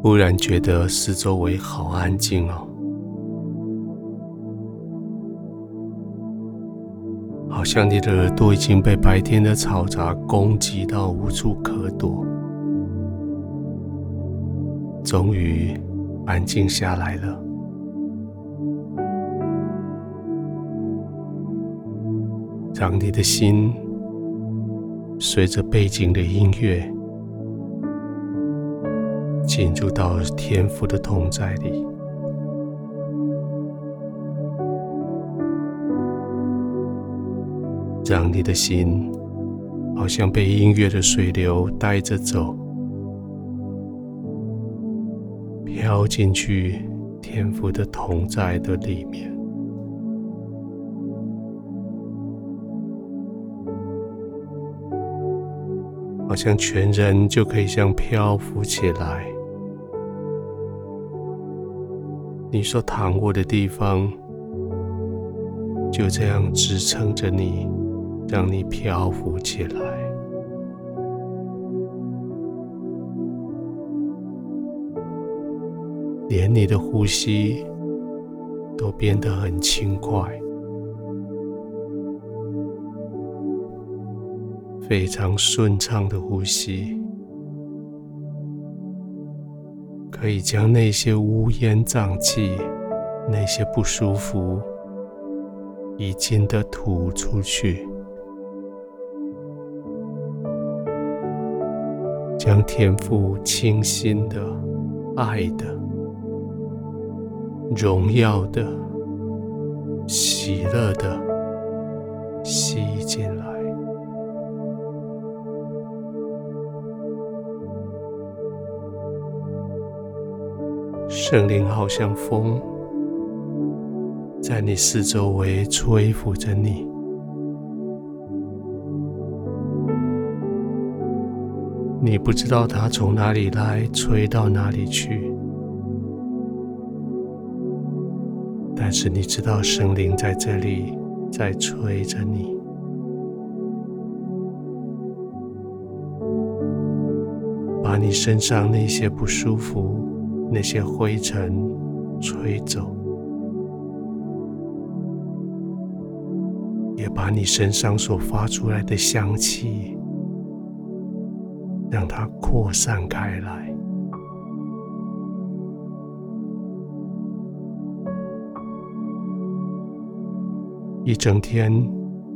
忽然觉得四周围好安静哦，好像你的耳朵已经被白天的嘈杂攻击到无处可躲，终于安静下来了。让你的心随着背景的音乐进入到天父的同在里，让你的心好像被音乐的水流带着走，飘进去天赋的同在的里面。好像全人就可以像漂浮起来，你所躺卧的地方就这样支撑着你，让你漂浮起来，连你的呼吸都变得很轻快。非常顺畅的呼吸，可以将那些乌烟瘴气、那些不舒服，已经的吐出去，将天赋清新的、爱的、荣耀的、喜乐的吸进来。圣灵好像风，在你四周围吹拂着你。你不知道它从哪里来，吹到哪里去，但是你知道圣灵在这里在吹着你，把你身上那些不舒服。那些灰尘吹走，也把你身上所发出来的香气，让它扩散开来。一整天，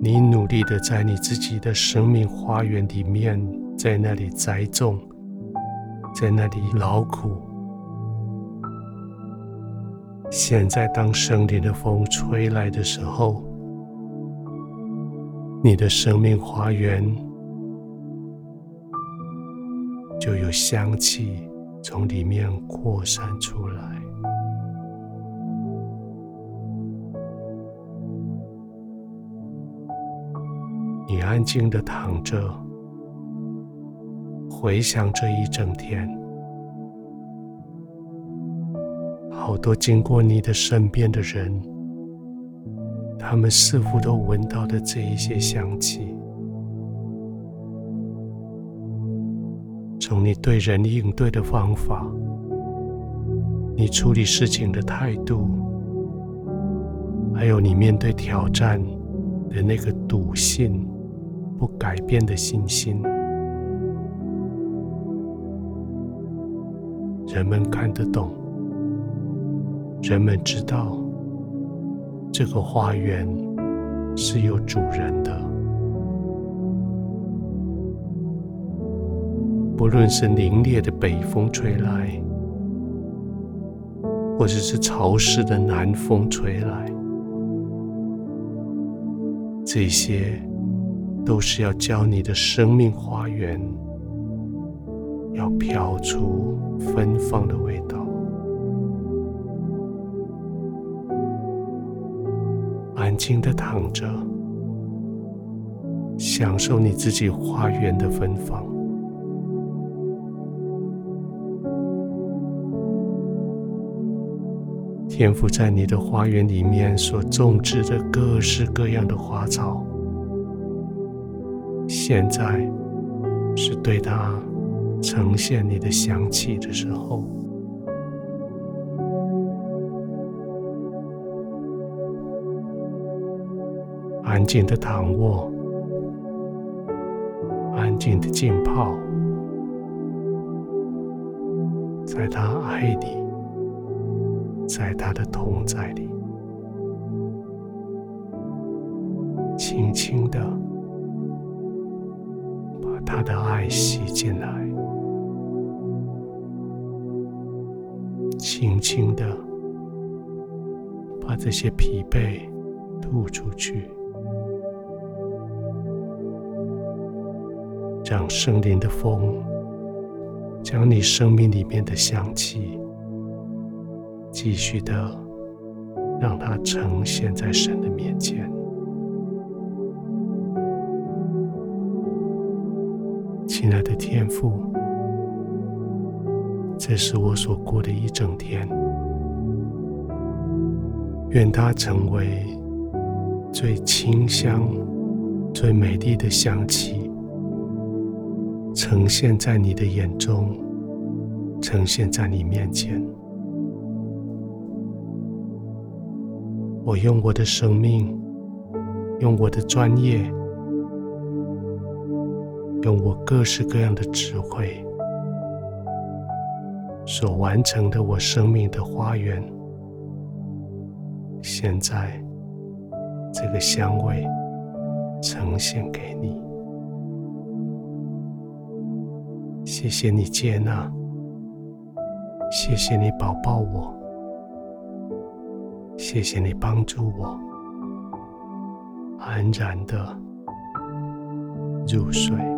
你努力的在你自己的生命花园里面，在那里栽种，在那里劳苦。现在，当圣灵的风吹来的时候，你的生命花园就有香气从里面扩散出来。你安静的躺着，回想这一整天。好多经过你的身边的人，他们似乎都闻到了这一些香气。从你对人应对的方法，你处理事情的态度，还有你面对挑战的那个笃信、不改变的信心，人们看得懂。人们知道，这个花园是有主人的。不论是凛冽的北风吹来，或者是潮湿的南风吹来，这些都是要教你的生命花园要飘出芬芳的味道。安静的躺着，享受你自己花园的芬芳。天赋在你的花园里面所种植的各式各样的花草，现在是对它呈现你的香气的时候。安静的躺卧，安静的浸泡，在他爱里，在他的同在里，轻轻的把他的爱吸进来，轻轻的把这些疲惫吐出去。让圣灵的风将你生命里面的香气继续的让它呈现在神的面前。亲爱的天父，这是我所过的一整天，愿它成为最清香、最美丽的香气。呈现在你的眼中，呈现在你面前。我用我的生命，用我的专业，用我各式各样的智慧，所完成的我生命的花园，现在这个香味呈现给你。谢谢你接纳，谢谢你保抱我，谢谢你帮助我安然的入睡。